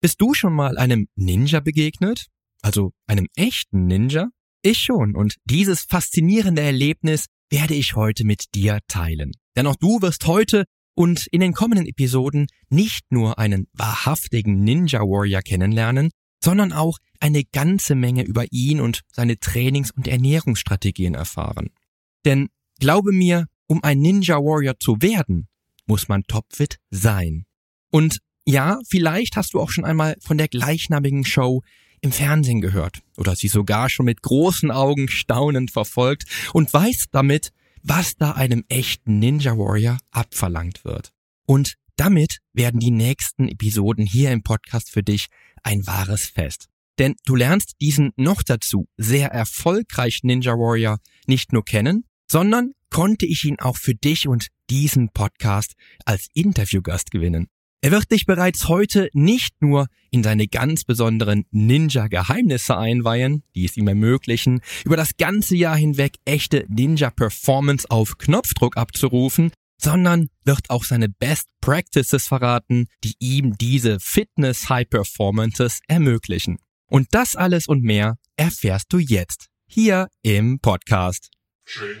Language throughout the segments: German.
Bist du schon mal einem Ninja begegnet? Also einem echten Ninja? Ich schon und dieses faszinierende Erlebnis werde ich heute mit dir teilen. Denn auch du wirst heute und in den kommenden Episoden nicht nur einen wahrhaftigen Ninja Warrior kennenlernen, sondern auch eine ganze Menge über ihn und seine Trainings- und Ernährungsstrategien erfahren. Denn glaube mir, um ein Ninja Warrior zu werden, muss man topfit sein. Und ja, vielleicht hast du auch schon einmal von der gleichnamigen Show im Fernsehen gehört oder sie sogar schon mit großen Augen staunend verfolgt und weißt damit, was da einem echten Ninja Warrior abverlangt wird. Und damit werden die nächsten Episoden hier im Podcast für dich ein wahres Fest. Denn du lernst diesen noch dazu sehr erfolgreichen Ninja Warrior nicht nur kennen, sondern konnte ich ihn auch für dich und diesen Podcast als Interviewgast gewinnen. Er wird dich bereits heute nicht nur in seine ganz besonderen Ninja-Geheimnisse einweihen, die es ihm ermöglichen, über das ganze Jahr hinweg echte Ninja-Performance auf Knopfdruck abzurufen, sondern wird auch seine Best Practices verraten, die ihm diese Fitness High Performances ermöglichen. Und das alles und mehr erfährst du jetzt hier im Podcast. Change.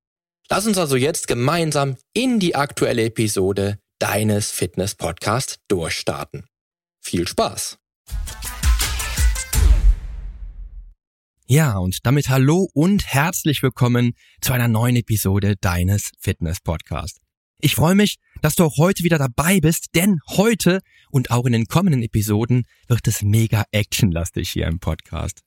Lass uns also jetzt gemeinsam in die aktuelle Episode deines Fitness Podcasts durchstarten. Viel Spaß! Ja, und damit hallo und herzlich willkommen zu einer neuen Episode deines Fitness Podcasts. Ich freue mich, dass du auch heute wieder dabei bist, denn heute und auch in den kommenden Episoden wird es mega actionlastig hier im Podcast.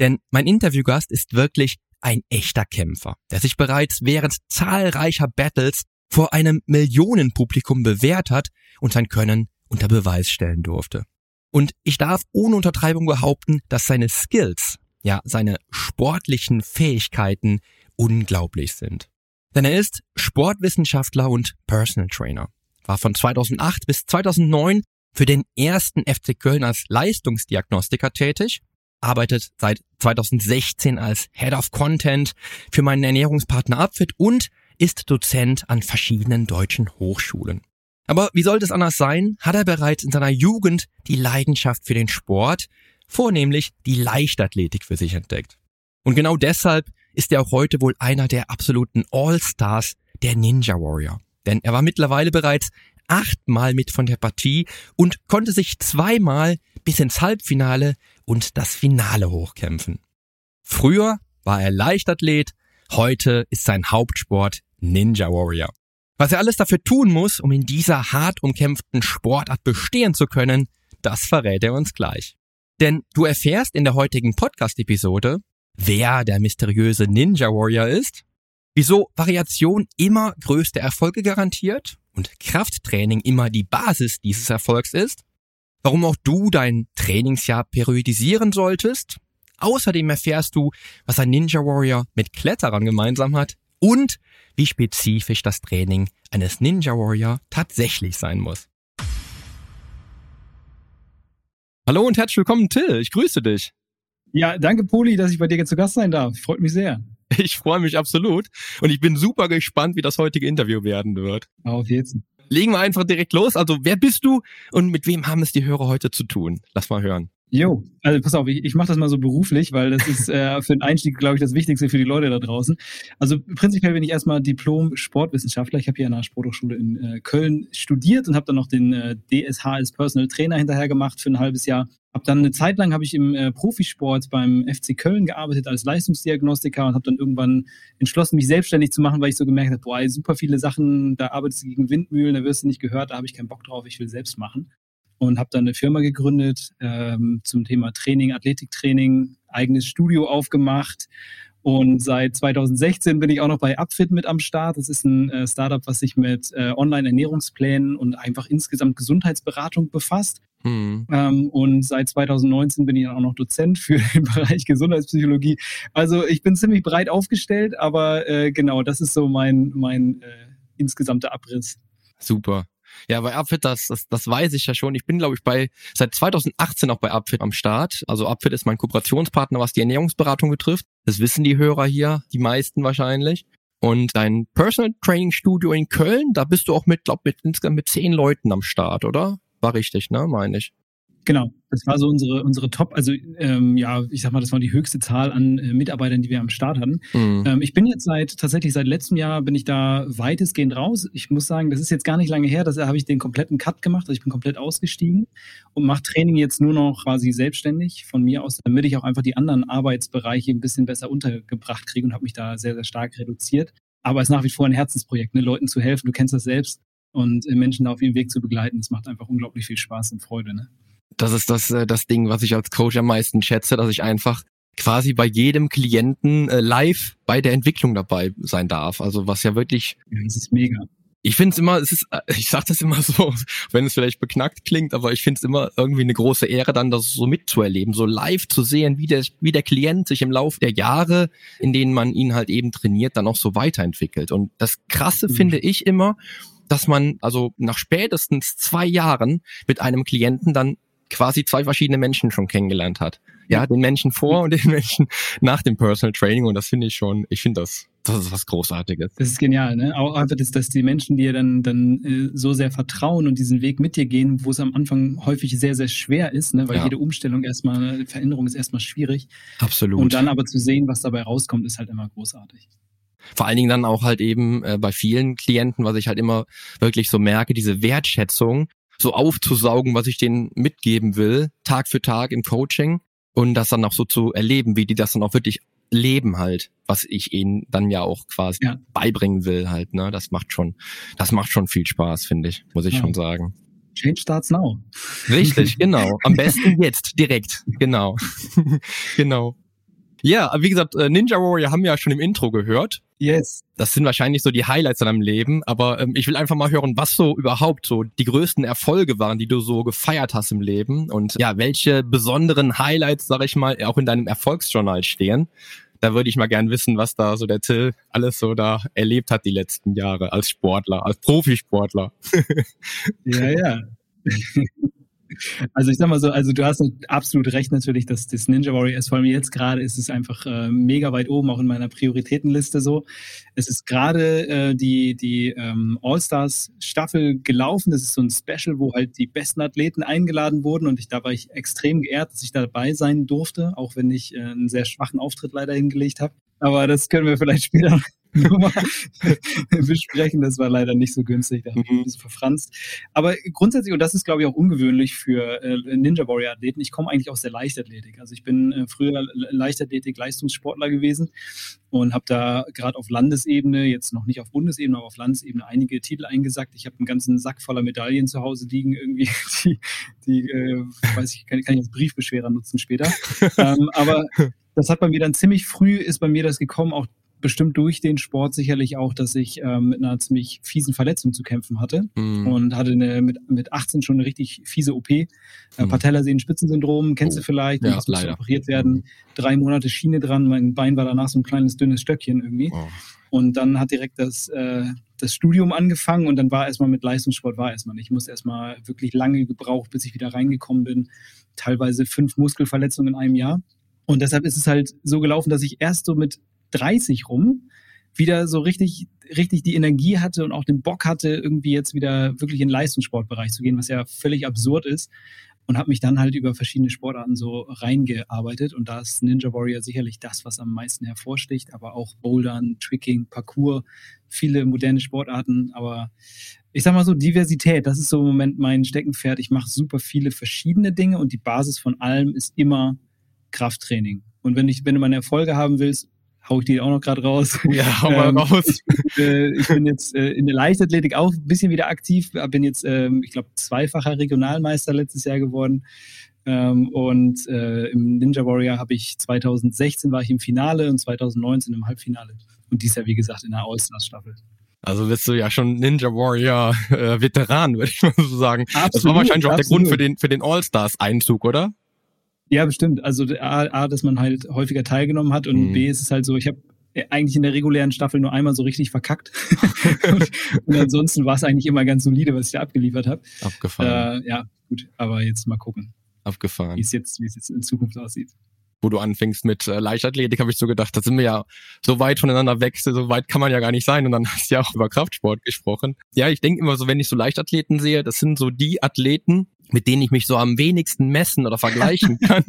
Denn mein Interviewgast ist wirklich ein echter Kämpfer, der sich bereits während zahlreicher Battles vor einem Millionenpublikum bewährt hat und sein Können unter Beweis stellen durfte. Und ich darf ohne Untertreibung behaupten, dass seine Skills, ja, seine sportlichen Fähigkeiten unglaublich sind. Denn er ist Sportwissenschaftler und Personal Trainer, war von 2008 bis 2009 für den ersten FC Köln als Leistungsdiagnostiker tätig arbeitet seit 2016 als Head of Content für meinen Ernährungspartner Upfit und ist Dozent an verschiedenen deutschen Hochschulen. Aber wie sollte es anders sein, hat er bereits in seiner Jugend die Leidenschaft für den Sport, vornehmlich die Leichtathletik für sich entdeckt. Und genau deshalb ist er auch heute wohl einer der absoluten All-Stars der Ninja Warrior. Denn er war mittlerweile bereits achtmal mit von der Partie und konnte sich zweimal bis ins Halbfinale und das Finale hochkämpfen. Früher war er Leichtathlet, heute ist sein Hauptsport Ninja Warrior. Was er alles dafür tun muss, um in dieser hart umkämpften Sportart bestehen zu können, das verrät er uns gleich. Denn du erfährst in der heutigen Podcast-Episode, wer der mysteriöse Ninja Warrior ist, wieso Variation immer größte Erfolge garantiert und Krafttraining immer die Basis dieses Erfolgs ist, warum auch du dein Trainingsjahr periodisieren solltest. Außerdem erfährst du, was ein Ninja Warrior mit Kletterern gemeinsam hat und wie spezifisch das Training eines Ninja Warrior tatsächlich sein muss. Hallo und herzlich willkommen, Till. Ich grüße dich. Ja, danke, Poli, dass ich bei dir zu Gast sein darf. Freut mich sehr. Ich freue mich absolut. Und ich bin super gespannt, wie das heutige Interview werden wird. Auf jetzt legen wir einfach direkt los. Also, wer bist du und mit wem haben es die Hörer heute zu tun? Lass mal hören. Jo, also pass auf, ich, ich mache das mal so beruflich, weil das ist äh, für den Einstieg, glaube ich, das Wichtigste für die Leute da draußen. Also prinzipiell bin ich erstmal Diplom-Sportwissenschaftler. Ich habe hier an der Sporthochschule in äh, Köln studiert und habe dann noch den äh, DSH als Personal Trainer hinterher gemacht für ein halbes Jahr. Hab dann eine Zeit lang habe ich im äh, Profisport beim FC Köln gearbeitet als Leistungsdiagnostiker und habe dann irgendwann entschlossen, mich selbstständig zu machen, weil ich so gemerkt habe, boah, super viele Sachen, da arbeitest du gegen Windmühlen, da wirst du nicht gehört, da habe ich keinen Bock drauf, ich will selbst machen. und habe dann eine Firma gegründet ähm, zum Thema Training, Athletiktraining, eigenes Studio aufgemacht. Und seit 2016 bin ich auch noch bei Upfit mit am Start. Das ist ein äh, Startup, was sich mit äh, Online-Ernährungsplänen und einfach insgesamt Gesundheitsberatung befasst. Hm. Ähm, und seit 2019 bin ich dann auch noch Dozent für den Bereich Gesundheitspsychologie. Also ich bin ziemlich breit aufgestellt, aber äh, genau, das ist so mein, mein äh, insgesamter Abriss. Super. Ja, bei Upfit, das, das, das weiß ich ja schon. Ich bin, glaube ich, bei seit 2018 auch bei Upfit am Start. Also Upfit ist mein Kooperationspartner, was die Ernährungsberatung betrifft. Das wissen die Hörer hier, die meisten wahrscheinlich. Und dein Personal Training Studio in Köln, da bist du auch mit, glaube mit insgesamt mit zehn Leuten am Start, oder? War richtig, ne, meine ich. Genau, das war so unsere, unsere Top, also ähm, ja, ich sag mal, das war die höchste Zahl an äh, Mitarbeitern, die wir am Start hatten. Mhm. Ähm, ich bin jetzt seit, tatsächlich seit letztem Jahr bin ich da weitestgehend raus. Ich muss sagen, das ist jetzt gar nicht lange her, da habe ich den kompletten Cut gemacht, also ich bin komplett ausgestiegen und mache Training jetzt nur noch quasi selbstständig von mir aus, damit ich auch einfach die anderen Arbeitsbereiche ein bisschen besser untergebracht kriege und habe mich da sehr, sehr stark reduziert. Aber es ist nach wie vor ein Herzensprojekt, ne, Leuten zu helfen, du kennst das selbst und äh, Menschen da auf ihrem Weg zu begleiten. Das macht einfach unglaublich viel Spaß und Freude. Ne? Das ist das, äh, das Ding, was ich als Coach am meisten schätze, dass ich einfach quasi bei jedem Klienten äh, live bei der Entwicklung dabei sein darf. Also was ja wirklich. Ja, das ist mega. Ich finde es immer, es ist, äh, ich sage das immer so, wenn es vielleicht beknackt klingt, aber ich finde es immer irgendwie eine große Ehre, dann das so mitzuerleben, so live zu sehen, wie der, wie der Klient sich im Laufe der Jahre, in denen man ihn halt eben trainiert, dann auch so weiterentwickelt. Und das Krasse mhm. finde ich immer, dass man also nach spätestens zwei Jahren mit einem Klienten dann quasi zwei verschiedene Menschen schon kennengelernt hat. Ja, den Menschen vor und den Menschen nach dem Personal Training und das finde ich schon, ich finde das, das ist was Großartiges. Das ist genial, ne? Auch einfach, dass, dass die Menschen dir dann, dann äh, so sehr vertrauen und diesen Weg mit dir gehen, wo es am Anfang häufig sehr, sehr schwer ist, ne? Weil ja. jede Umstellung erstmal, Veränderung ist erstmal schwierig. Absolut. Und dann aber zu sehen, was dabei rauskommt, ist halt immer großartig. Vor allen Dingen dann auch halt eben äh, bei vielen Klienten, was ich halt immer wirklich so merke, diese Wertschätzung, so aufzusaugen, was ich denen mitgeben will, Tag für Tag im Coaching und das dann auch so zu erleben, wie die das dann auch wirklich leben halt, was ich ihnen dann ja auch quasi ja. beibringen will halt, ne? Das macht schon, das macht schon viel Spaß, finde ich, muss ich ja. schon sagen. Change starts now. Richtig, genau. Am besten jetzt, direkt. Genau. genau. Ja, wie gesagt, äh, Ninja Warrior haben wir ja schon im Intro gehört. Yes. Das sind wahrscheinlich so die Highlights in deinem Leben, aber ähm, ich will einfach mal hören, was so überhaupt so die größten Erfolge waren, die du so gefeiert hast im Leben und ja, welche besonderen Highlights, sag ich mal, auch in deinem Erfolgsjournal stehen. Da würde ich mal gern wissen, was da so der Till alles so da erlebt hat die letzten Jahre als Sportler, als Profisportler. ja, ja. Also ich sag mal so, also du hast absolut recht natürlich, dass das Ninja Warrior ist, vor allem jetzt gerade ist es einfach äh, mega weit oben, auch in meiner Prioritätenliste so. Es ist gerade äh, die, die ähm, All-Stars Staffel gelaufen. Das ist so ein Special, wo halt die besten Athleten eingeladen wurden und ich, da war ich extrem geehrt, dass ich dabei sein durfte, auch wenn ich äh, einen sehr schwachen Auftritt leider hingelegt habe. Aber das können wir vielleicht später Nummer besprechen. Das war leider nicht so günstig, da habe ich ein bisschen verfranst. Aber grundsätzlich, und das ist, glaube ich, auch ungewöhnlich für äh, Ninja Warrior-Athleten, ich komme eigentlich aus der Leichtathletik. Also ich bin äh, früher Leichtathletik-Leistungssportler gewesen und habe da gerade auf Landesebene, jetzt noch nicht auf Bundesebene, aber auf Landesebene einige Titel eingesackt. Ich habe einen ganzen Sack voller Medaillen zu Hause liegen, irgendwie, die, die äh, weiß ich, kann, kann ich als Briefbeschwerer nutzen später. ähm, aber das hat bei mir dann ziemlich früh, ist bei mir das gekommen, auch bestimmt durch den Sport sicherlich auch, dass ich ähm, mit einer ziemlich fiesen Verletzung zu kämpfen hatte mhm. und hatte eine, mit, mit 18 schon eine richtig fiese OP. Äh, mhm. Patellasehnen-Spitzensyndrom, kennst oh. du vielleicht, ja, muss leider. operiert werden. Mhm. Drei Monate Schiene dran, mein Bein war danach so ein kleines dünnes Stöckchen irgendwie. Oh. Und dann hat direkt das, äh, das Studium angefangen und dann war erstmal mit Leistungssport war erstmal nicht. Ich musste erstmal wirklich lange gebraucht, bis ich wieder reingekommen bin. Teilweise fünf Muskelverletzungen in einem Jahr. Und deshalb ist es halt so gelaufen, dass ich erst so mit 30 rum wieder so richtig, richtig die Energie hatte und auch den Bock hatte, irgendwie jetzt wieder wirklich in den Leistungssportbereich zu gehen, was ja völlig absurd ist. Und habe mich dann halt über verschiedene Sportarten so reingearbeitet. Und da ist Ninja Warrior sicherlich das, was am meisten hervorsticht, aber auch Bouldern, Tricking, Parkour, viele moderne Sportarten. Aber ich sag mal so, Diversität, das ist so im Moment mein Steckenpferd. Ich mache super viele verschiedene Dinge und die Basis von allem ist immer Krafttraining. Und wenn ich, wenn du meine Erfolge haben willst, hau ich die auch noch gerade raus. Ja, hau mal ähm, raus. Ich, äh, ich bin jetzt äh, in der Leichtathletik auch ein bisschen wieder aktiv. Bin jetzt, ähm, ich glaube, zweifacher Regionalmeister letztes Jahr geworden. Ähm, und äh, im Ninja Warrior habe ich 2016 war ich im Finale und 2019 im Halbfinale. Und dies Jahr, wie gesagt, in der All-Stars-Staffel. Also bist du ja schon Ninja Warrior äh, Veteran, würde ich mal so sagen. Absolut, das war wahrscheinlich auch absolut. der Grund für den, für den All-Stars-Einzug, oder? Ja, bestimmt. Also A, A, dass man halt häufiger teilgenommen hat und mhm. B ist es halt so, ich habe eigentlich in der regulären Staffel nur einmal so richtig verkackt. und, und, ansonsten war es eigentlich immer ganz solide, was ich da abgeliefert habe. Abgefahren. Äh, ja, gut, aber jetzt mal gucken. Abgefahren. Wie es jetzt, wie es jetzt in Zukunft aussieht wo du anfängst mit äh, Leichtathletik, habe ich so gedacht, da sind wir ja so weit voneinander weg, so weit kann man ja gar nicht sein. Und dann hast du ja auch über Kraftsport gesprochen. Ja, ich denke immer so, wenn ich so Leichtathleten sehe, das sind so die Athleten, mit denen ich mich so am wenigsten messen oder vergleichen kann.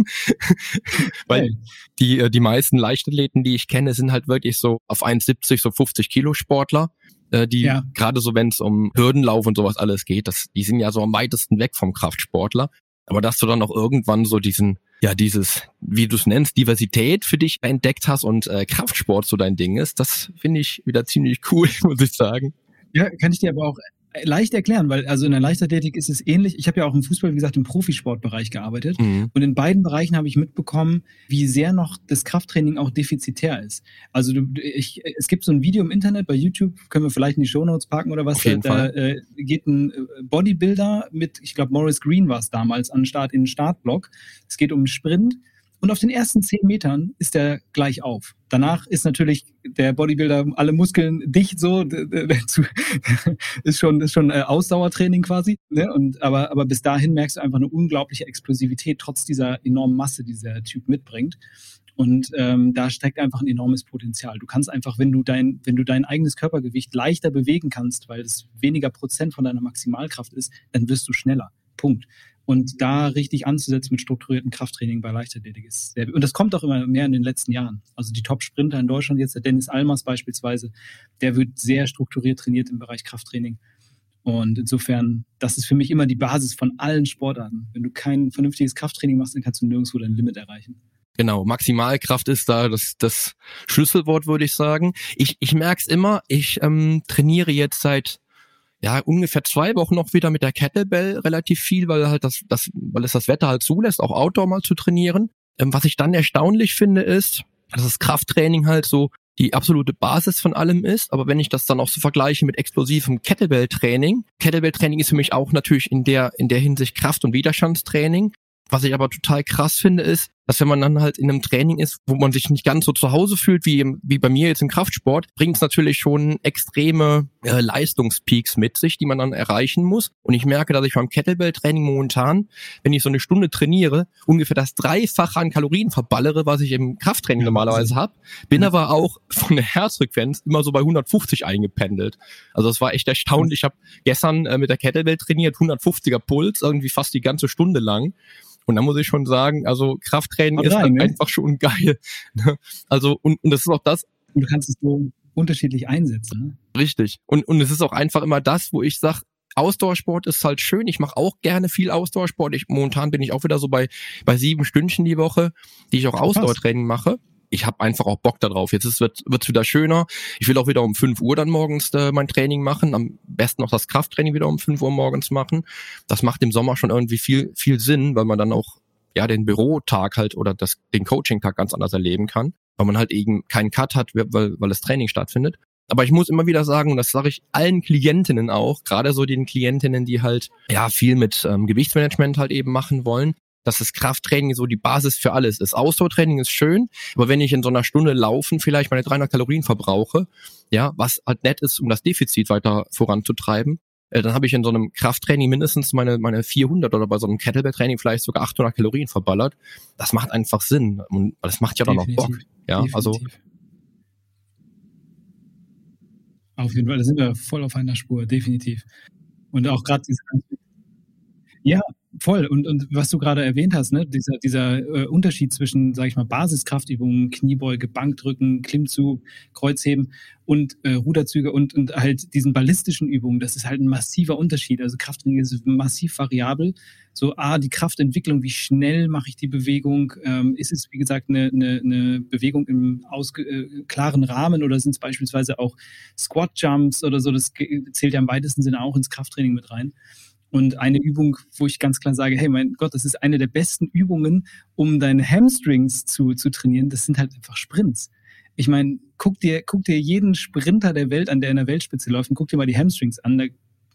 Weil die, äh, die meisten Leichtathleten, die ich kenne, sind halt wirklich so auf 1,70, so 50 Kilo Sportler äh, die ja. gerade so, wenn es um Hürdenlauf und sowas alles geht, das, die sind ja so am weitesten weg vom Kraftsportler. Aber dass du dann auch irgendwann so diesen, ja, dieses, wie du es nennst, Diversität für dich entdeckt hast und äh, Kraftsport so dein Ding ist, das finde ich wieder ziemlich cool, muss ich sagen. Ja, kann ich dir aber auch leicht erklären, weil also in der Leichtathletik ist es ähnlich. Ich habe ja auch im Fußball, wie gesagt, im Profisportbereich gearbeitet. Mhm. Und in beiden Bereichen habe ich mitbekommen, wie sehr noch das Krafttraining auch defizitär ist. Also du, ich, es gibt so ein Video im Internet bei YouTube, können wir vielleicht in die Shownotes packen oder was. Auf jeden da Fall. Äh, geht ein äh, Bodybuilder mit, ich glaube, Morris Green war es damals, an den Start in den Startblock. Es geht um Sprint und auf den ersten zehn Metern ist er gleich auf. Danach ist natürlich der Bodybuilder alle Muskeln dicht so, ist schon ist schon äh, Ausdauertraining quasi. Ne? Und aber aber bis dahin merkst du einfach eine unglaubliche Explosivität trotz dieser enormen Masse, die dieser Typ mitbringt. Und ähm, da steckt einfach ein enormes Potenzial. Du kannst einfach, wenn du dein, wenn du dein eigenes Körpergewicht leichter bewegen kannst, weil es weniger Prozent von deiner Maximalkraft ist, dann wirst du schneller. Punkt. Und da richtig anzusetzen mit strukturiertem Krafttraining bei Leichtathletik ist sehr, und das kommt auch immer mehr in den letzten Jahren. Also die Top-Sprinter in Deutschland jetzt, der Dennis Almers beispielsweise, der wird sehr strukturiert trainiert im Bereich Krafttraining. Und insofern, das ist für mich immer die Basis von allen Sportarten. Wenn du kein vernünftiges Krafttraining machst, dann kannst du nirgendwo dein Limit erreichen. Genau, Maximalkraft ist da das, das Schlüsselwort, würde ich sagen. Ich, ich merke es immer, ich ähm, trainiere jetzt seit ja, ungefähr zwei Wochen noch wieder mit der Kettlebell relativ viel, weil halt das, das, weil es das Wetter halt zulässt, auch Outdoor mal zu trainieren. Ähm, was ich dann erstaunlich finde, ist, dass das Krafttraining halt so die absolute Basis von allem ist. Aber wenn ich das dann auch so vergleiche mit explosivem Kettlebell-Training, Kettlebell-Training ist für mich auch natürlich in der, in der Hinsicht Kraft- und Widerstandstraining. Was ich aber total krass finde, ist, dass wenn man dann halt in einem Training ist, wo man sich nicht ganz so zu Hause fühlt wie, im, wie bei mir jetzt im Kraftsport, bringt es natürlich schon extreme äh, Leistungspeaks mit sich, die man dann erreichen muss. Und ich merke, dass ich beim Kettlebell-Training momentan, wenn ich so eine Stunde trainiere, ungefähr das Dreifache an Kalorien verballere, was ich im Krafttraining normalerweise habe. Bin aber auch von der Herzfrequenz immer so bei 150 eingependelt. Also das war echt erstaunlich. Ich habe gestern äh, mit der Kettlebell trainiert, 150er Puls, irgendwie fast die ganze Stunde lang. Und da muss ich schon sagen, also Krafttraining ist rein, ne? einfach schon geil. Ne? Also, und, und das ist auch das. Und du kannst es so unterschiedlich einsetzen. Ne? Richtig. Und, und es ist auch einfach immer das, wo ich sage, Ausdauersport ist halt schön. Ich mache auch gerne viel Ausdauersport. Ich, momentan bin ich auch wieder so bei, bei sieben Stündchen die Woche, die ich auch Ausdauertraining mache ich habe einfach auch Bock darauf. Jetzt ist, wird wird's wieder schöner. Ich will auch wieder um 5 Uhr dann morgens äh, mein Training machen. Am besten noch das Krafttraining wieder um 5 Uhr morgens machen. Das macht im Sommer schon irgendwie viel, viel Sinn, weil man dann auch ja den Bürotag halt oder das, den Coaching-Tag ganz anders erleben kann, weil man halt eben keinen Cut hat, weil, weil das Training stattfindet. Aber ich muss immer wieder sagen, und das sage ich allen Klientinnen auch, gerade so den Klientinnen, die halt ja viel mit ähm, Gewichtsmanagement halt eben machen wollen, dass das Krafttraining so die Basis für alles ist. Ausdauertraining ist schön, aber wenn ich in so einer Stunde laufen vielleicht meine 300 Kalorien verbrauche, ja, was halt nett ist, um das Defizit weiter voranzutreiben, äh, dann habe ich in so einem Krafttraining mindestens meine, meine 400 oder bei so einem Kettlebell-Training vielleicht sogar 800 Kalorien verballert. Das macht einfach Sinn und das macht ja dann auch Bock. Ja, also Definitiv. also auf jeden Fall, da sind wir voll auf einer Spur, definitiv. Und auch gerade diese Ja, voll. Und, und was du gerade erwähnt hast, ne, dieser, dieser äh, Unterschied zwischen, sag ich mal, Basiskraftübungen, Kniebeuge, Bankdrücken, Klimmzug, Kreuzheben und äh, Ruderzüge und, und halt diesen ballistischen Übungen, das ist halt ein massiver Unterschied. Also Krafttraining ist massiv variabel. So, A, die Kraftentwicklung, wie schnell mache ich die Bewegung? Ähm, ist es, wie gesagt, eine, eine, eine Bewegung im aus, äh, klaren Rahmen oder sind es beispielsweise auch Squat-Jumps oder so? Das zählt ja im weitesten Sinne auch ins Krafttraining mit rein. Und eine Übung, wo ich ganz klar sage, hey, mein Gott, das ist eine der besten Übungen, um deine Hamstrings zu, zu trainieren, das sind halt einfach Sprints. Ich meine, guck dir, guck dir jeden Sprinter der Welt an, der in der Weltspitze läuft, und guck dir mal die Hamstrings an. Da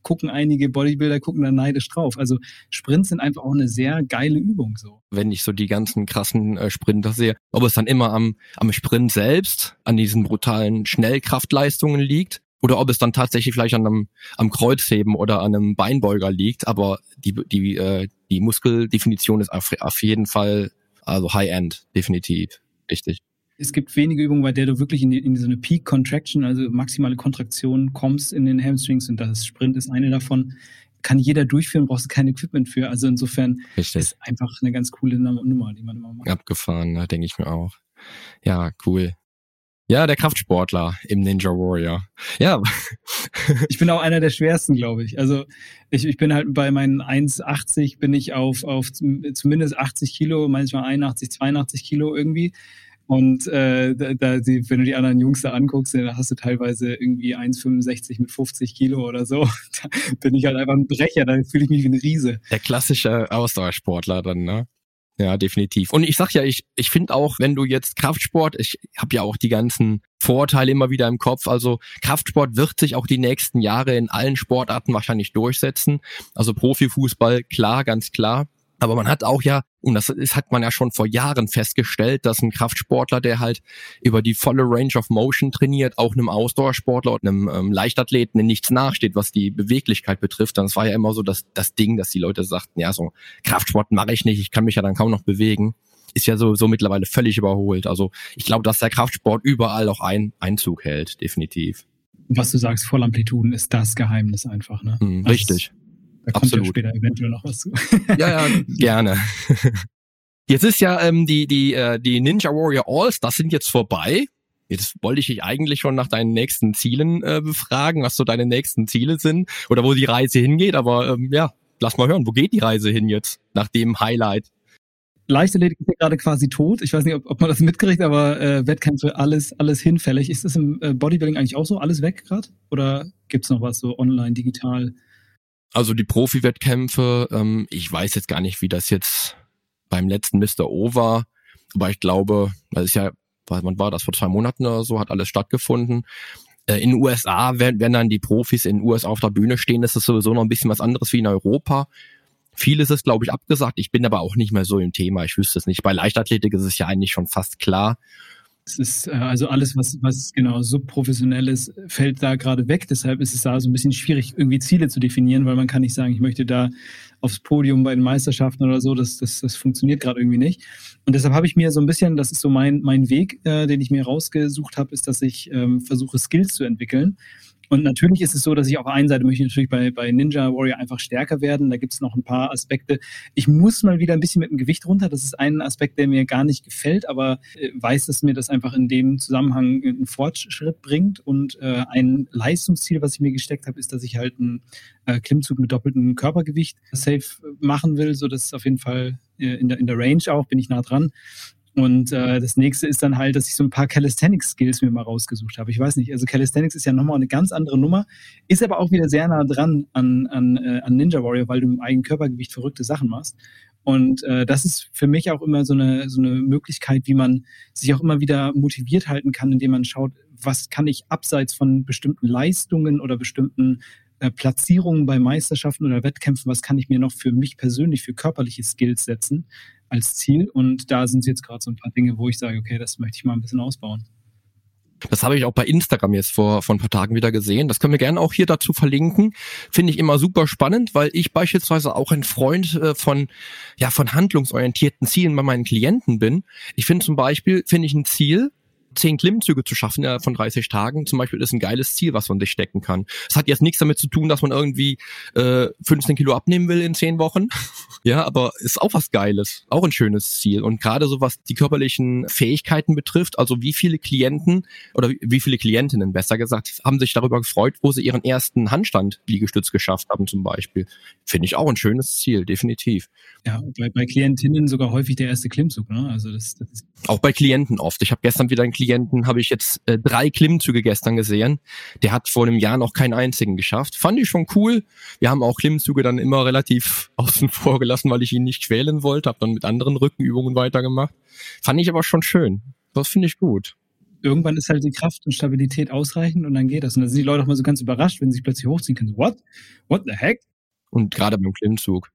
gucken einige Bodybuilder, gucken da neidisch drauf. Also Sprints sind einfach auch eine sehr geile Übung so. Wenn ich so die ganzen krassen äh, Sprinter sehe, ob es dann immer am, am Sprint selbst, an diesen brutalen Schnellkraftleistungen liegt oder ob es dann tatsächlich vielleicht an einem am Kreuzheben oder an einem Beinbeuger liegt, aber die die äh, die Muskeldefinition ist auf, auf jeden Fall also High End definitiv richtig. Es gibt wenige Übungen, bei der du wirklich in, die, in so eine Peak Contraction, also maximale Kontraktion kommst in den Hamstrings und das Sprint ist eine davon. Kann jeder durchführen, brauchst du kein Equipment für. Also insofern Richtig. ist einfach eine ganz coole Nummer, die man immer macht. Abgefahren, ne, denke ich mir auch. Ja, cool. Ja, der Kraftsportler im Ninja Warrior. Ja. ich bin auch einer der schwersten, glaube ich. Also ich, ich bin halt bei meinen 1,80 bin ich auf, auf zumindest 80 Kilo, manchmal 81, 82 Kilo irgendwie. Und äh, da, die, wenn du die anderen Jungs da anguckst, da hast du teilweise irgendwie 1,65 mit 50 Kilo oder so. Da bin ich halt einfach ein Brecher, da fühle ich mich wie ein Riese. Der klassische Ausdauersportler dann, ne? Ja, definitiv. Und ich sag ja, ich, ich finde auch, wenn du jetzt Kraftsport, ich habe ja auch die ganzen Vorteile immer wieder im Kopf. Also Kraftsport wird sich auch die nächsten Jahre in allen Sportarten wahrscheinlich durchsetzen. Also Profifußball, klar, ganz klar. Aber man hat auch ja, und das ist, hat man ja schon vor Jahren festgestellt, dass ein Kraftsportler, der halt über die volle Range of Motion trainiert, auch einem Ausdauersportler und einem ähm, Leichtathleten in nichts nachsteht, was die Beweglichkeit betrifft. Das war ja immer so das, das Ding, dass die Leute sagten, ja, so Kraftsport mache ich nicht, ich kann mich ja dann kaum noch bewegen. Ist ja so, so mittlerweile völlig überholt. Also ich glaube, dass der Kraftsport überall auch ein Einzug hält, definitiv. Was du sagst, Vollamplituden ist das Geheimnis einfach, ne? Mhm, richtig. Da kommt Absolut. ja später eventuell noch was zu. ja, ja, gerne. Jetzt ist ja ähm, die, die, äh, die Ninja Warrior Alls, das sind jetzt vorbei. Jetzt wollte ich dich eigentlich schon nach deinen nächsten Zielen äh, befragen, was so deine nächsten Ziele sind oder wo die Reise hingeht. Aber ähm, ja, lass mal hören, wo geht die Reise hin jetzt nach dem Highlight? Leichtathletik ist ja gerade quasi tot. Ich weiß nicht, ob, ob man das mitkriegt, aber äh, Wettkämpfe, alles, alles hinfällig. Ist das im äh, Bodybuilding eigentlich auch so? Alles weg gerade? Oder gibt's noch was so online, digital? Also die Profi-Wettkämpfe, ähm, ich weiß jetzt gar nicht, wie das jetzt beim letzten Mr. O war, aber ich glaube, das ist ja, wann war das, vor zwei Monaten oder so, hat alles stattgefunden. Äh, in den USA, wenn, wenn dann die Profis in den USA auf der Bühne stehen, ist es sowieso noch ein bisschen was anderes wie in Europa. Vieles ist, glaube ich, abgesagt. Ich bin aber auch nicht mehr so im Thema. Ich wüsste es nicht. Bei Leichtathletik ist es ja eigentlich schon fast klar. Es ist äh, also alles, was, was genau subprofessionell ist, fällt da gerade weg. Deshalb ist es da so ein bisschen schwierig, irgendwie Ziele zu definieren, weil man kann nicht sagen, ich möchte da aufs Podium bei den Meisterschaften oder so. Das, das, das funktioniert gerade irgendwie nicht. Und deshalb habe ich mir so ein bisschen, das ist so mein, mein Weg, äh, den ich mir rausgesucht habe, ist, dass ich ähm, versuche, Skills zu entwickeln. Und natürlich ist es so, dass ich auf der einen Seite möchte ich natürlich bei, bei Ninja Warrior einfach stärker werden. Da gibt es noch ein paar Aspekte. Ich muss mal wieder ein bisschen mit dem Gewicht runter. Das ist ein Aspekt, der mir gar nicht gefällt, aber äh, weiß, dass mir das einfach in dem Zusammenhang einen Fortschritt bringt. Und äh, ein Leistungsziel, was ich mir gesteckt habe, ist, dass ich halt einen äh, Klimmzug mit doppeltem Körpergewicht safe machen will. So dass auf jeden Fall äh, in der, in der Range auch bin ich nah dran. Und äh, das nächste ist dann halt, dass ich so ein paar Calisthenics-Skills mir mal rausgesucht habe. Ich weiß nicht, also Calisthenics ist ja nochmal eine ganz andere Nummer, ist aber auch wieder sehr nah dran an, an, äh, an Ninja Warrior, weil du im eigenen Körpergewicht verrückte Sachen machst. Und äh, das ist für mich auch immer so eine, so eine Möglichkeit, wie man sich auch immer wieder motiviert halten kann, indem man schaut, was kann ich abseits von bestimmten Leistungen oder bestimmten äh, Platzierungen bei Meisterschaften oder Wettkämpfen, was kann ich mir noch für mich persönlich, für körperliche Skills setzen, als Ziel. Und da sind jetzt gerade so ein paar Dinge, wo ich sage, okay, das möchte ich mal ein bisschen ausbauen. Das habe ich auch bei Instagram jetzt vor, vor ein paar Tagen wieder gesehen. Das können wir gerne auch hier dazu verlinken. Finde ich immer super spannend, weil ich beispielsweise auch ein Freund äh, von, ja, von handlungsorientierten Zielen bei meinen Klienten bin. Ich finde zum Beispiel, finde ich ein Ziel, zehn Klimmzüge zu schaffen ja, von 30 Tagen zum Beispiel ist ein geiles Ziel, was man sich stecken kann. Es hat jetzt nichts damit zu tun, dass man irgendwie äh, 15 Kilo abnehmen will in zehn Wochen. ja, aber ist auch was Geiles, auch ein schönes Ziel. Und gerade so was die körperlichen Fähigkeiten betrifft, also wie viele Klienten oder wie viele Klientinnen besser gesagt haben sich darüber gefreut, wo sie ihren ersten Handstand-Liegestütz geschafft haben zum Beispiel. Finde ich auch ein schönes Ziel, definitiv. Ja, bei, bei Klientinnen sogar häufig der erste Klimmzug. Ne? Also das, das auch bei Klienten oft. Ich habe gestern wieder einen Klienten, habe ich jetzt äh, drei Klimmzüge gestern gesehen. Der hat vor einem Jahr noch keinen einzigen geschafft. Fand ich schon cool. Wir haben auch Klimmzüge dann immer relativ außen vor gelassen, weil ich ihn nicht quälen wollte. Habe dann mit anderen Rückenübungen weitergemacht. Fand ich aber schon schön. Das finde ich gut irgendwann ist halt die Kraft und Stabilität ausreichend und dann geht das. Und dann sind die Leute auch mal so ganz überrascht, wenn sie sich plötzlich hochziehen können. So, what? What the heck? Und gerade beim Klimmzug.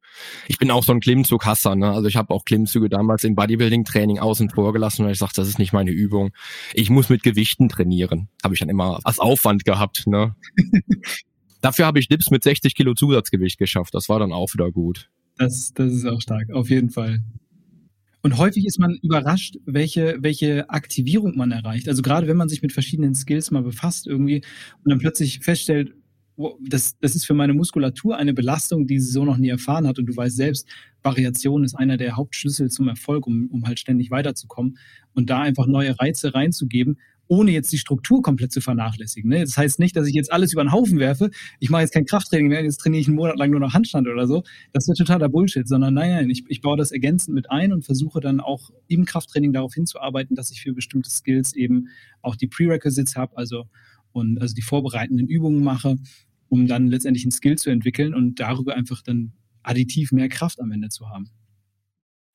Ich bin auch so ein Klimmzug-Hasser. Ne? Also ich habe auch Klimmzüge damals im Bodybuilding-Training außen vor gelassen, weil ich sagte, das ist nicht meine Übung. Ich muss mit Gewichten trainieren. Habe ich dann immer als Aufwand gehabt. Ne? Dafür habe ich Dips mit 60 Kilo Zusatzgewicht geschafft. Das war dann auch wieder gut. Das, das ist auch stark, auf jeden Fall. Und häufig ist man überrascht, welche, welche Aktivierung man erreicht. Also gerade wenn man sich mit verschiedenen Skills mal befasst irgendwie und dann plötzlich feststellt, das, das ist für meine Muskulatur eine Belastung, die sie so noch nie erfahren hat. Und du weißt selbst, Variation ist einer der Hauptschlüssel zum Erfolg, um, um halt ständig weiterzukommen. Und da einfach neue Reize reinzugeben, ohne jetzt die Struktur komplett zu vernachlässigen. Ne? Das heißt nicht, dass ich jetzt alles über den Haufen werfe. Ich mache jetzt kein Krafttraining mehr, jetzt trainiere ich einen Monat lang nur noch Handstand oder so. Das wird totaler Bullshit, sondern nein, nein, ich, ich baue das ergänzend mit ein und versuche dann auch im Krafttraining darauf hinzuarbeiten, dass ich für bestimmte Skills eben auch die Prerequisites habe, also und also die vorbereitenden Übungen mache um dann letztendlich ein Skill zu entwickeln und darüber einfach dann additiv mehr Kraft am Ende zu haben.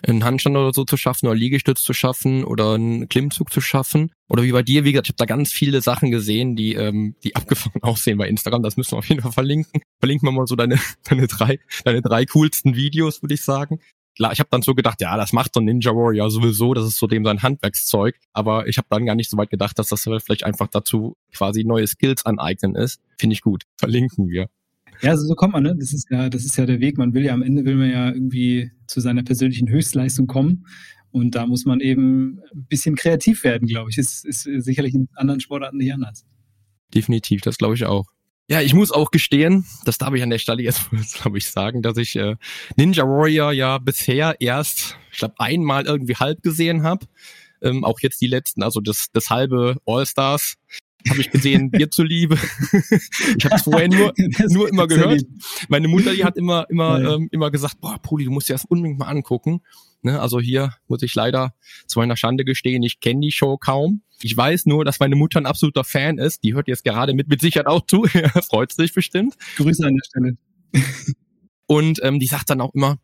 Einen Handstand oder so zu schaffen oder Liegestütz zu schaffen oder einen Klimmzug zu schaffen. Oder wie bei dir, wie gesagt, ich habe da ganz viele Sachen gesehen, die, ähm, die abgefahren aussehen bei Instagram. Das müssen wir auf jeden Fall verlinken. Verlinken wir mal so deine, deine drei, deine drei coolsten Videos, würde ich sagen ich habe dann so gedacht, ja, das macht so ein Ninja Warrior sowieso, das ist so dem sein Handwerkszeug. Aber ich habe dann gar nicht so weit gedacht, dass das vielleicht einfach dazu quasi neue Skills aneignen ist. Finde ich gut. Verlinken wir. Ja, also so kommt man, ne? Das ist ja, das ist ja der Weg. Man will ja am Ende will man ja irgendwie zu seiner persönlichen Höchstleistung kommen. Und da muss man eben ein bisschen kreativ werden, glaube ich. Ist, ist sicherlich in anderen Sportarten nicht anders. Definitiv, das glaube ich auch. Ja, ich muss auch gestehen, das darf ich an der Stelle jetzt, glaube ich, sagen, dass ich äh, Ninja Warrior ja bisher erst, ich glaube, einmal irgendwie halb gesehen habe. Ähm, auch jetzt die letzten, also das, das halbe All-Stars habe ich gesehen, dir zuliebe. ich habe es vorher nur, nur immer gehört. Meine Mutter, die hat immer, immer, ähm, immer gesagt, boah, Poli, du musst dir das unbedingt mal angucken. Ne, also hier muss ich leider zu meiner Schande gestehen, ich kenne die Show kaum. Ich weiß nur, dass meine Mutter ein absoluter Fan ist. Die hört jetzt gerade mit, mit Sicherheit auch zu. Freut sich bestimmt. Grüße an der Stelle. Und ähm, die sagt dann auch immer,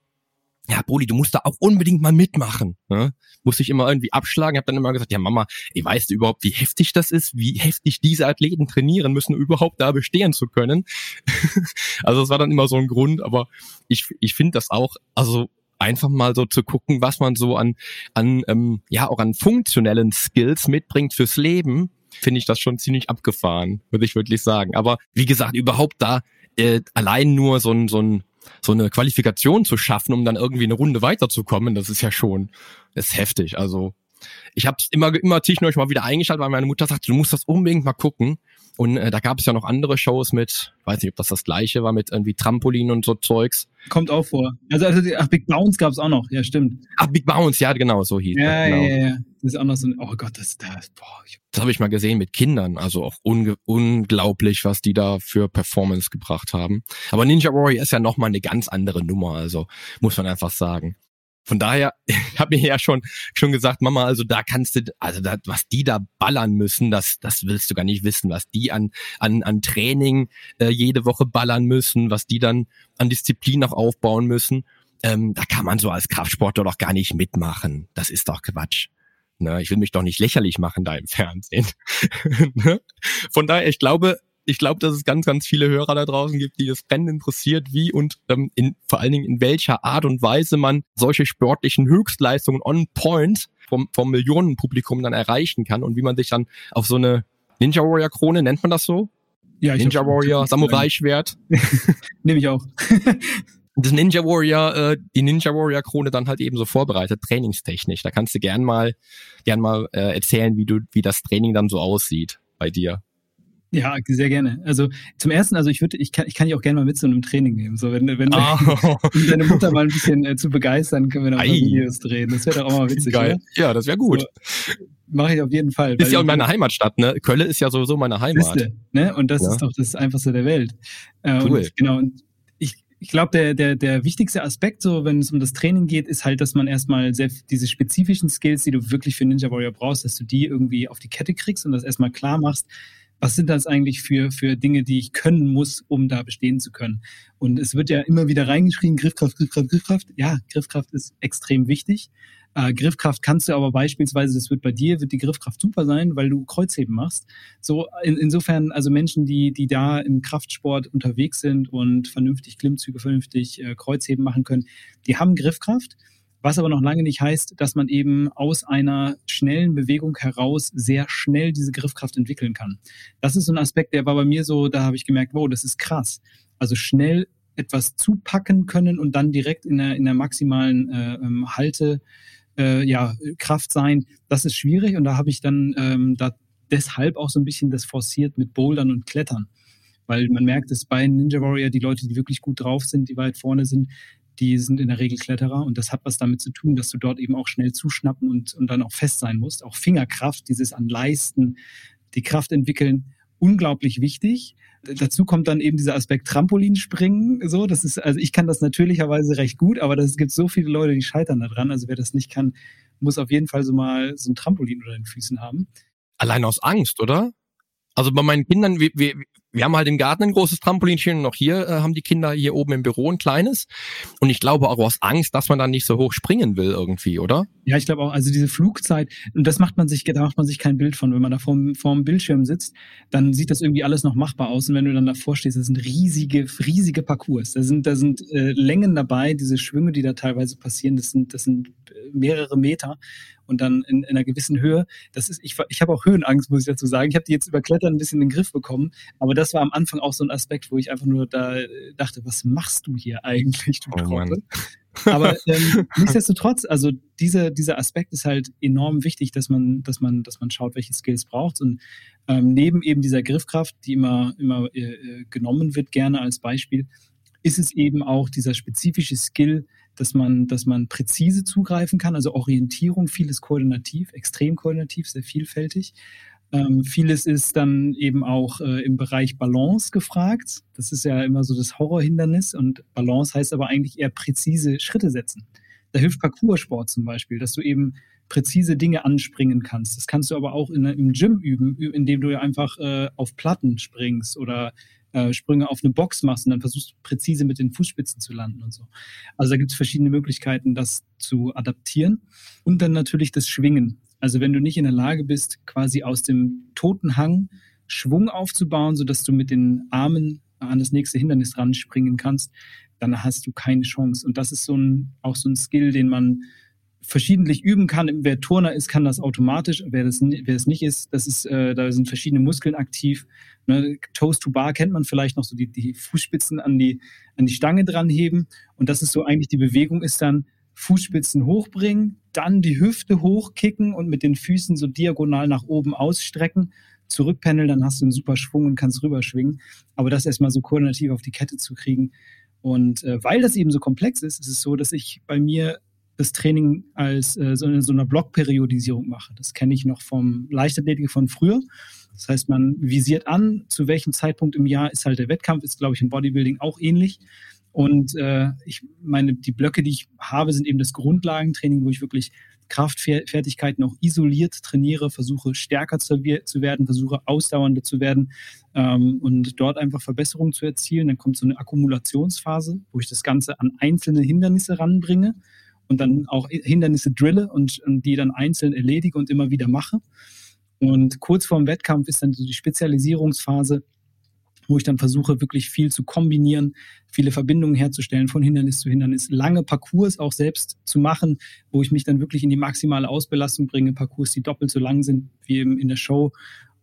ja, Boli, du musst da auch unbedingt mal mitmachen. Ne? Muss ich immer irgendwie abschlagen. Ich habe dann immer gesagt, ja Mama, ey, weißt du überhaupt, wie heftig das ist, wie heftig diese Athleten trainieren müssen, überhaupt da bestehen zu können. also das war dann immer so ein Grund, aber ich, ich finde das auch, also einfach mal so zu gucken, was man so an, an ähm, ja auch an funktionellen Skills mitbringt fürs Leben, finde ich das schon ziemlich abgefahren, würde ich wirklich sagen. Aber wie gesagt, überhaupt da äh, allein nur so ein, so ein so eine Qualifikation zu schaffen, um dann irgendwie eine Runde weiterzukommen, das ist ja schon, ist heftig. Also ich habe es immer immer zwischendurch mal wieder eingeschaltet, weil meine Mutter sagte, du musst das unbedingt mal gucken. Und äh, da gab es ja noch andere Shows mit, weiß nicht, ob das das gleiche war, mit irgendwie Trampolin und so Zeugs. Kommt auch vor. Also, also ach, Big Bounce gab es auch noch, ja, stimmt. Ach, Big Bounce, ja, genau, so hieß ja, das. Genau. Ja, ja, ja. Das ist auch noch so ein, oh Gott, das, das, boah. Das habe ich mal gesehen mit Kindern, also auch unge unglaublich, was die da für Performance gebracht haben. Aber Ninja Warrior ist ja nochmal eine ganz andere Nummer, also muss man einfach sagen. Von daher, ich habe mir ja schon schon gesagt, Mama, also da kannst du, also da, was die da ballern müssen, das das willst du gar nicht wissen, was die an an an Training äh, jede Woche ballern müssen, was die dann an Disziplin noch aufbauen müssen. Ähm, da kann man so als Kraftsportler doch gar nicht mitmachen. Das ist doch Quatsch. Ne, ich will mich doch nicht lächerlich machen da im Fernsehen. ne? Von daher, ich glaube, ich glaube, dass es ganz, ganz viele Hörer da draußen gibt, die das brennend interessiert, wie und ähm, in, vor allen Dingen in welcher Art und Weise man solche sportlichen Höchstleistungen on point vom, vom Millionenpublikum dann erreichen kann und wie man sich dann auf so eine Ninja Warrior Krone, nennt man das so? Ja, ich Ninja Warrior, Samurai Schwert. Nehme ich auch. das Ninja Warrior, äh, die Ninja Warrior Krone dann halt eben so vorbereitet, trainingstechnisch. Da kannst du gern mal, gern mal äh, erzählen, wie du, wie das Training dann so aussieht bei dir. Ja, sehr gerne. Also zum ersten, also ich würde, ich kann, ich kann dich auch gerne mal mit zu einem Training nehmen. So, wenn, wenn oh. um deine Mutter mal ein bisschen äh, zu begeistern, können wir noch mal Videos drehen. Das wäre doch auch mal witzig. Geil. Oder? Ja, das wäre gut. So, Mache ich auf jeden Fall. Ist ja auch meine Heimatstadt, ne? Kölle ist ja sowieso meine Heimat. Liste, ne? Und das ja. ist doch das Einfachste der Welt. Äh, cool. Und, genau. Und ich, ich glaube, der, der, der wichtigste Aspekt, so wenn es um das Training geht, ist halt, dass man erstmal sehr, diese spezifischen Skills, die du wirklich für Ninja Warrior brauchst, dass du die irgendwie auf die Kette kriegst und das erstmal klar machst, was sind das eigentlich für, für Dinge, die ich können muss, um da bestehen zu können? Und es wird ja immer wieder reingeschrieben, Griffkraft, Griffkraft, Griffkraft. Ja, Griffkraft ist extrem wichtig. Äh, Griffkraft kannst du aber beispielsweise, das wird bei dir, wird die Griffkraft super sein, weil du Kreuzheben machst. So in, insofern, also Menschen, die, die da im Kraftsport unterwegs sind und vernünftig Klimmzüge, vernünftig äh, Kreuzheben machen können, die haben Griffkraft. Was aber noch lange nicht heißt, dass man eben aus einer schnellen Bewegung heraus sehr schnell diese Griffkraft entwickeln kann. Das ist so ein Aspekt, der war bei mir so, da habe ich gemerkt, wow, das ist krass. Also schnell etwas zupacken können und dann direkt in der, in der maximalen äh, ähm, Halte äh, ja, Kraft sein, das ist schwierig und da habe ich dann ähm, da deshalb auch so ein bisschen das forciert mit Bouldern und Klettern. Weil man merkt, dass bei Ninja Warrior die Leute, die wirklich gut drauf sind, die weit vorne sind, die sind in der Regel Kletterer und das hat was damit zu tun, dass du dort eben auch schnell zuschnappen und, und dann auch fest sein musst. Auch Fingerkraft, dieses an Leisten, die Kraft entwickeln, unglaublich wichtig. Dazu kommt dann eben dieser Aspekt Trampolinspringen. So, das ist, also ich kann das natürlicherweise recht gut, aber es gibt so viele Leute, die scheitern daran. Also wer das nicht kann, muss auf jeden Fall so mal so ein Trampolin unter den Füßen haben. Allein aus Angst, oder? Also bei meinen Kindern, wir, wir, wir haben halt im Garten ein großes Trampolinchen und auch hier äh, haben die Kinder hier oben im Büro ein kleines. Und ich glaube auch aus Angst, dass man dann nicht so hoch springen will irgendwie, oder? Ja, ich glaube auch, also diese Flugzeit, und das macht man sich, da macht man sich kein Bild von. Wenn man da vorm, vorm Bildschirm sitzt, dann sieht das irgendwie alles noch machbar aus. Und wenn du dann davor stehst, das sind riesige, riesige Parcours. Da sind, da sind äh, Längen dabei, diese Schwünge, die da teilweise passieren, das sind, das sind mehrere Meter und dann in, in einer gewissen Höhe. Das ist, ich, ich habe auch Höhenangst, muss ich dazu sagen. Ich habe die jetzt über Klettern ein bisschen in den Griff bekommen, aber das war am Anfang auch so ein Aspekt, wo ich einfach nur da dachte, was machst du hier eigentlich, du oh Aber ähm, nichtsdestotrotz, also dieser, dieser Aspekt ist halt enorm wichtig, dass man, dass man, dass man schaut, welche Skills braucht. Und ähm, neben eben dieser Griffkraft, die immer, immer äh, äh genommen wird, gerne als Beispiel, ist es eben auch dieser spezifische Skill, dass man, dass man präzise zugreifen kann, also Orientierung, vieles koordinativ, extrem koordinativ, sehr vielfältig. Ähm, vieles ist dann eben auch äh, im Bereich Balance gefragt. Das ist ja immer so das Horrorhindernis und Balance heißt aber eigentlich eher präzise Schritte setzen. Da hilft Parcoursport zum Beispiel, dass du eben präzise Dinge anspringen kannst. Das kannst du aber auch in, im Gym üben, indem du einfach äh, auf Platten springst oder äh, Sprünge auf eine Box machst und dann versuchst präzise mit den Fußspitzen zu landen und so. Also da gibt es verschiedene Möglichkeiten, das zu adaptieren. Und dann natürlich das Schwingen. Also wenn du nicht in der Lage bist, quasi aus dem toten Hang Schwung aufzubauen, sodass du mit den Armen an das nächste Hindernis ranspringen kannst, dann hast du keine Chance. Und das ist so ein, auch so ein Skill, den man verschiedentlich üben kann. Wer Turner ist, kann das automatisch. Wer das, wer das nicht ist, das ist, äh, da sind verschiedene Muskeln aktiv. Ne? Toes to Bar kennt man vielleicht noch so die, die Fußspitzen an die, an die Stange dranheben. Und das ist so eigentlich die Bewegung ist dann Fußspitzen hochbringen, dann die Hüfte hochkicken und mit den Füßen so diagonal nach oben ausstrecken, zurückpendeln, dann hast du einen super Schwung und kannst rüberschwingen. Aber das erstmal so koordinativ auf die Kette zu kriegen. Und äh, weil das eben so komplex ist, ist es so, dass ich bei mir das Training als äh, so, in so einer Blockperiodisierung mache. Das kenne ich noch vom Leichtathletik von früher. Das heißt, man visiert an, zu welchem Zeitpunkt im Jahr ist halt der Wettkampf, ist, glaube ich, im Bodybuilding auch ähnlich. Und äh, ich meine, die Blöcke, die ich habe, sind eben das Grundlagentraining, wo ich wirklich Kraftfertigkeiten auch isoliert trainiere, versuche stärker zu, zu werden, versuche ausdauernder zu werden ähm, und dort einfach Verbesserungen zu erzielen. Dann kommt so eine Akkumulationsphase, wo ich das Ganze an einzelne Hindernisse ranbringe und dann auch Hindernisse drille und, und die dann einzeln erledige und immer wieder mache. Und kurz vorm Wettkampf ist dann so die Spezialisierungsphase, wo ich dann versuche, wirklich viel zu kombinieren, viele Verbindungen herzustellen von Hindernis zu Hindernis, lange Parcours auch selbst zu machen, wo ich mich dann wirklich in die maximale Ausbelastung bringe, Parcours, die doppelt so lang sind wie in der Show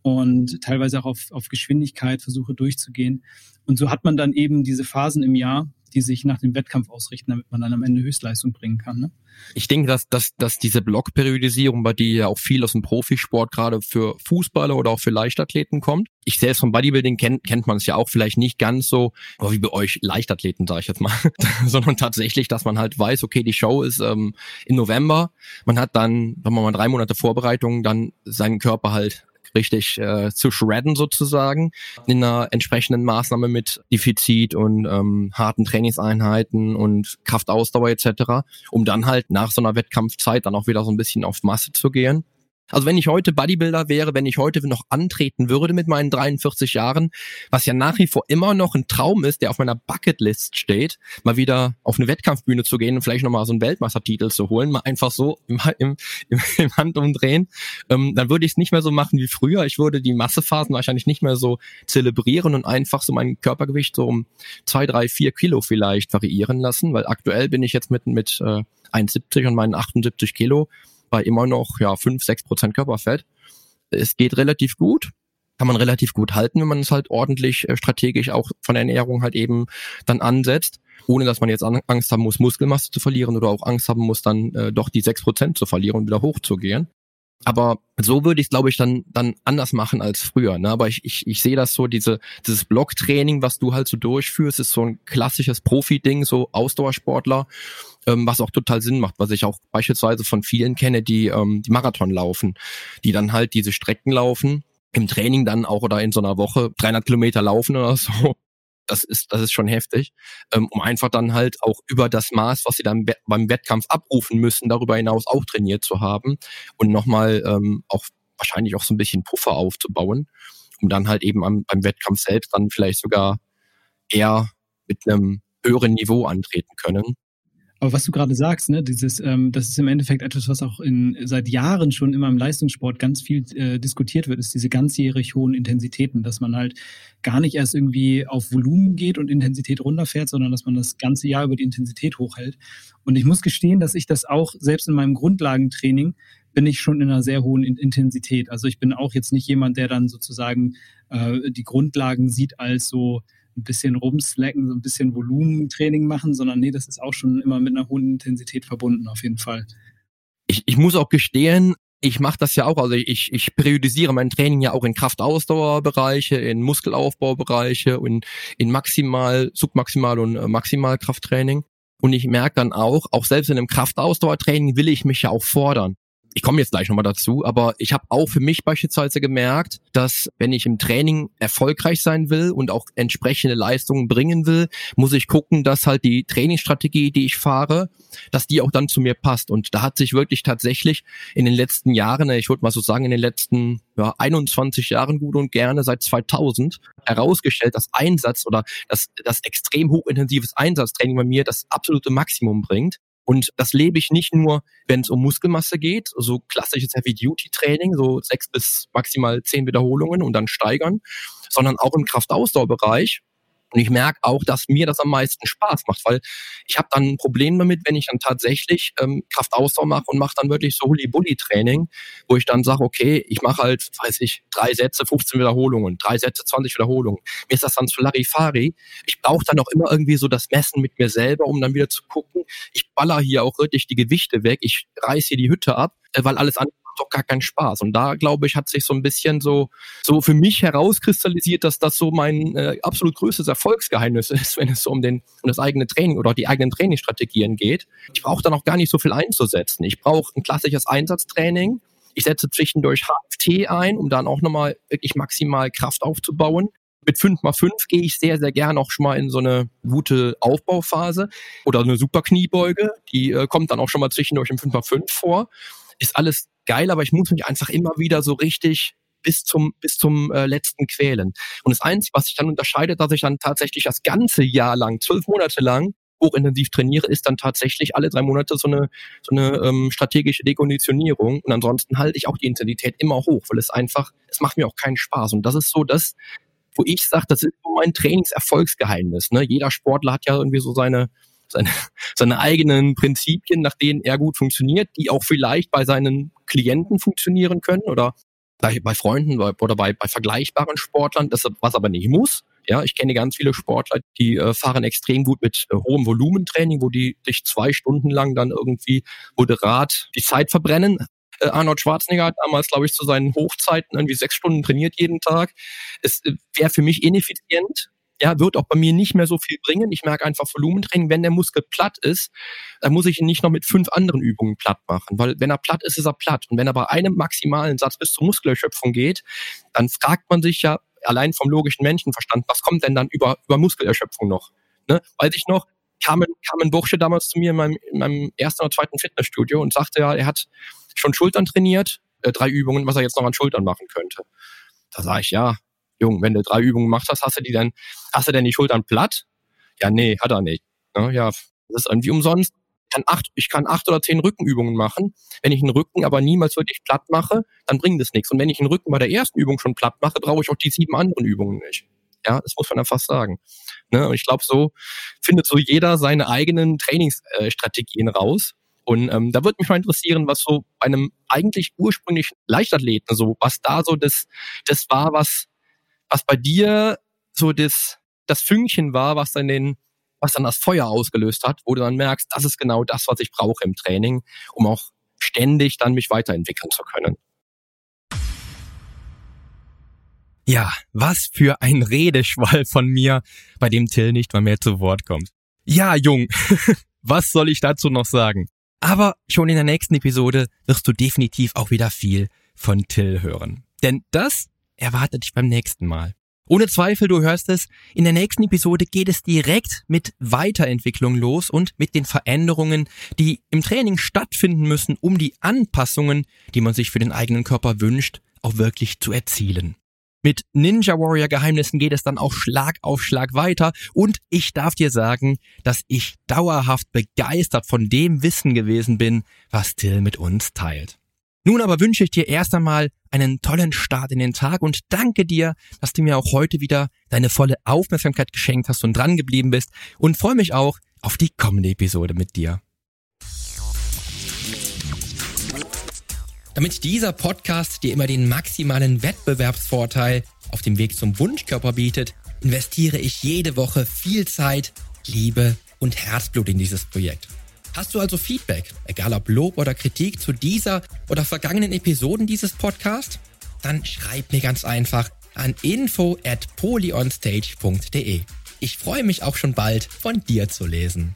und teilweise auch auf, auf Geschwindigkeit versuche durchzugehen. Und so hat man dann eben diese Phasen im Jahr, die sich nach dem Wettkampf ausrichten, damit man dann am Ende Höchstleistung bringen kann. Ne? Ich denke, dass, dass, dass diese Blockperiodisierung, bei die ja auch viel aus dem Profisport gerade für Fußballer oder auch für Leichtathleten kommt. Ich selbst vom Bodybuilding kennt, kennt man es ja auch vielleicht nicht ganz so, aber wie bei euch Leichtathleten, sage ich jetzt mal, sondern tatsächlich, dass man halt weiß, okay, die Show ist ähm, im November, man hat dann, sagen wir mal, drei Monate Vorbereitung, dann seinen Körper halt richtig äh, zu shredden sozusagen in einer entsprechenden Maßnahme mit Defizit und ähm, harten Trainingseinheiten und Kraftausdauer etc., um dann halt nach so einer Wettkampfzeit dann auch wieder so ein bisschen auf Masse zu gehen. Also wenn ich heute Bodybuilder wäre, wenn ich heute noch antreten würde mit meinen 43 Jahren, was ja nach wie vor immer noch ein Traum ist, der auf meiner Bucketlist steht, mal wieder auf eine Wettkampfbühne zu gehen und vielleicht nochmal so einen Weltmeistertitel zu holen, mal einfach so im, im, im, im Handumdrehen, ähm, dann würde ich es nicht mehr so machen wie früher. Ich würde die Massephasen wahrscheinlich nicht mehr so zelebrieren und einfach so mein Körpergewicht so um zwei, drei, vier Kilo vielleicht variieren lassen, weil aktuell bin ich jetzt mit, mit äh, 1,70 und meinen 78 Kilo bei immer noch ja fünf sechs Prozent Körperfett. Es geht relativ gut, kann man relativ gut halten, wenn man es halt ordentlich äh, strategisch auch von der Ernährung halt eben dann ansetzt, ohne dass man jetzt Angst haben muss, Muskelmasse zu verlieren oder auch Angst haben muss, dann äh, doch die sechs Prozent zu verlieren und wieder hochzugehen. Aber so würde ich es, glaube ich, dann, dann anders machen als früher. Ne? Aber ich, ich, ich sehe das so, diese, dieses Blocktraining, was du halt so durchführst, ist so ein klassisches Profi-Ding, so Ausdauersportler, ähm, was auch total Sinn macht, was ich auch beispielsweise von vielen kenne, die, ähm, die Marathon laufen, die dann halt diese Strecken laufen, im Training dann auch oder in so einer Woche 300 Kilometer laufen oder so das ist, das ist schon heftig, ähm, um einfach dann halt auch über das Maß, was sie dann beim Wettkampf abrufen müssen, darüber hinaus auch trainiert zu haben und nochmal ähm, auch wahrscheinlich auch so ein bisschen Puffer aufzubauen, um dann halt eben am, beim Wettkampf selbst dann vielleicht sogar eher mit einem höheren Niveau antreten können. Aber was du gerade sagst, ne, dieses, ähm, das ist im Endeffekt etwas, was auch in, seit Jahren schon immer im Leistungssport ganz viel äh, diskutiert wird, ist diese ganzjährig hohen Intensitäten, dass man halt gar nicht erst irgendwie auf Volumen geht und Intensität runterfährt, sondern dass man das ganze Jahr über die Intensität hochhält. Und ich muss gestehen, dass ich das auch selbst in meinem Grundlagentraining bin ich schon in einer sehr hohen Intensität. Also ich bin auch jetzt nicht jemand, der dann sozusagen äh, die Grundlagen sieht als so ein bisschen rumslacken, so ein bisschen Volumentraining machen, sondern nee, das ist auch schon immer mit einer hohen Intensität verbunden, auf jeden Fall. Ich, ich muss auch gestehen, ich mache das ja auch, also ich, ich periodisiere mein Training ja auch in Kraftausdauerbereiche, in Muskelaufbaubereiche und in Maximal, Submaximal und äh, Maximalkrafttraining. Und ich merke dann auch, auch selbst in einem Kraftausdauertraining will ich mich ja auch fordern ich komme jetzt gleich nochmal dazu, aber ich habe auch für mich beispielsweise gemerkt, dass wenn ich im Training erfolgreich sein will und auch entsprechende Leistungen bringen will, muss ich gucken, dass halt die Trainingsstrategie, die ich fahre, dass die auch dann zu mir passt. Und da hat sich wirklich tatsächlich in den letzten Jahren, ich würde mal so sagen, in den letzten ja, 21 Jahren gut und gerne seit 2000 herausgestellt, dass Einsatz oder das, das extrem hochintensives Einsatztraining bei mir das absolute Maximum bringt. Und das lebe ich nicht nur, wenn es um Muskelmasse geht, so klassisches Heavy-Duty-Training, so sechs bis maximal zehn Wiederholungen und dann steigern, sondern auch im Kraftausdauerbereich, und ich merke auch, dass mir das am meisten Spaß macht, weil ich habe dann ein Problem damit, wenn ich dann tatsächlich ähm, Kraftausdauer mache und mache dann wirklich so Huli-Bulli-Training, wo ich dann sage, okay, ich mache halt, weiß ich, drei Sätze, 15 Wiederholungen, drei Sätze, 20 Wiederholungen. Mir ist das dann zu Larifari. Ich brauche dann auch immer irgendwie so das Messen mit mir selber, um dann wieder zu gucken, ich baller hier auch wirklich die Gewichte weg, ich reiß hier die Hütte ab, äh, weil alles andere doch gar keinen Spaß. Und da, glaube ich, hat sich so ein bisschen so, so für mich herauskristallisiert, dass das so mein äh, absolut größtes Erfolgsgeheimnis ist, wenn es um, den, um das eigene Training oder die eigenen Trainingsstrategien geht. Ich brauche da noch gar nicht so viel einzusetzen. Ich brauche ein klassisches Einsatztraining. Ich setze zwischendurch HFT ein, um dann auch nochmal wirklich maximal Kraft aufzubauen. Mit 5x5 gehe ich sehr, sehr gerne auch schon mal in so eine gute Aufbauphase oder eine super Kniebeuge. Die äh, kommt dann auch schon mal zwischendurch im 5x5 vor. Ist alles geil, aber ich muss mich einfach immer wieder so richtig bis zum, bis zum äh, letzten quälen. Und das Einzige, was sich dann unterscheidet, dass ich dann tatsächlich das ganze Jahr lang, zwölf Monate lang, hochintensiv trainiere, ist dann tatsächlich alle drei Monate so eine, so eine ähm, strategische Dekonditionierung. Und ansonsten halte ich auch die Intensität immer hoch, weil es einfach, es macht mir auch keinen Spaß. Und das ist so das, wo ich sage, das ist so mein Trainingserfolgsgeheimnis. Ne? Jeder Sportler hat ja irgendwie so seine, seine, seine eigenen Prinzipien, nach denen er gut funktioniert, die auch vielleicht bei seinen Klienten funktionieren können oder bei Freunden oder bei, bei vergleichbaren Sportlern, das, was aber nicht muss. Ja, ich kenne ganz viele Sportler, die äh, fahren extrem gut mit äh, hohem Volumentraining, wo die sich zwei Stunden lang dann irgendwie moderat die Zeit verbrennen. Äh, Arnold Schwarzenegger hat damals, glaube ich, zu seinen Hochzeiten irgendwie sechs Stunden trainiert jeden Tag. Es äh, wäre für mich ineffizient, ja, wird auch bei mir nicht mehr so viel bringen. Ich merke einfach Volumentraining, wenn der Muskel platt ist, dann muss ich ihn nicht noch mit fünf anderen Übungen platt machen, weil wenn er platt ist, ist er platt. Und wenn er bei einem maximalen Satz bis zur Muskelerschöpfung geht, dann fragt man sich ja allein vom logischen Menschenverstand, was kommt denn dann über, über Muskelerschöpfung noch? Ne? Weiß ich noch, kam ein, Bursche damals zu mir in meinem, in meinem ersten oder zweiten Fitnessstudio und sagte ja, er hat schon Schultern trainiert, äh, drei Übungen, was er jetzt noch an Schultern machen könnte. Da sage ich, ja, Jung, wenn du drei Übungen gemacht hast, hast du die dann, hast du denn die Schultern platt? Ja, nee, hat er nicht. Ne? Ja, das ist irgendwie umsonst. Ich kann acht, ich kann acht oder zehn Rückenübungen machen. Wenn ich einen Rücken aber niemals wirklich platt mache, dann bringt es nichts. Und wenn ich einen Rücken bei der ersten Übung schon platt mache, brauche ich auch die sieben anderen Übungen nicht. Ja, das muss man einfach sagen. Ne? Und ich glaube, so findet so jeder seine eigenen Trainingsstrategien raus. Und ähm, da würde mich mal interessieren, was so bei einem eigentlich ursprünglich Leichtathleten so, was da so das, das war, was was bei dir so das, das Fünkchen war, was dann den, was dann das Feuer ausgelöst hat, wo du dann merkst, das ist genau das, was ich brauche im Training, um auch ständig dann mich weiterentwickeln zu können. Ja, was für ein Redeschwall von mir, bei dem Till nicht mal mehr zu Wort kommt. Ja, Jung, was soll ich dazu noch sagen? Aber schon in der nächsten Episode wirst du definitiv auch wieder viel von Till hören. Denn das erwartet dich beim nächsten Mal. Ohne Zweifel, du hörst es, in der nächsten Episode geht es direkt mit Weiterentwicklung los und mit den Veränderungen, die im Training stattfinden müssen, um die Anpassungen, die man sich für den eigenen Körper wünscht, auch wirklich zu erzielen. Mit Ninja Warrior Geheimnissen geht es dann auch Schlag auf Schlag weiter und ich darf dir sagen, dass ich dauerhaft begeistert von dem Wissen gewesen bin, was Till mit uns teilt. Nun aber wünsche ich dir erst einmal einen tollen Start in den Tag und danke dir, dass du mir auch heute wieder deine volle Aufmerksamkeit geschenkt hast und dran geblieben bist und freue mich auch auf die kommende Episode mit dir. Damit dieser Podcast dir immer den maximalen Wettbewerbsvorteil auf dem Weg zum Wunschkörper bietet, investiere ich jede Woche viel Zeit, Liebe und Herzblut in dieses Projekt. Hast du also Feedback, egal ob Lob oder Kritik zu dieser oder vergangenen Episoden dieses Podcasts? Dann schreib mir ganz einfach an info at polyonstage.de. Ich freue mich auch schon bald von dir zu lesen.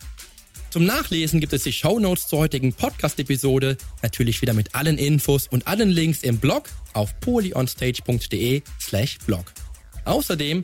Zum Nachlesen gibt es die Show Notes zur heutigen Podcast-Episode, natürlich wieder mit allen Infos und allen Links im Blog auf polyonstage.de slash blog. Außerdem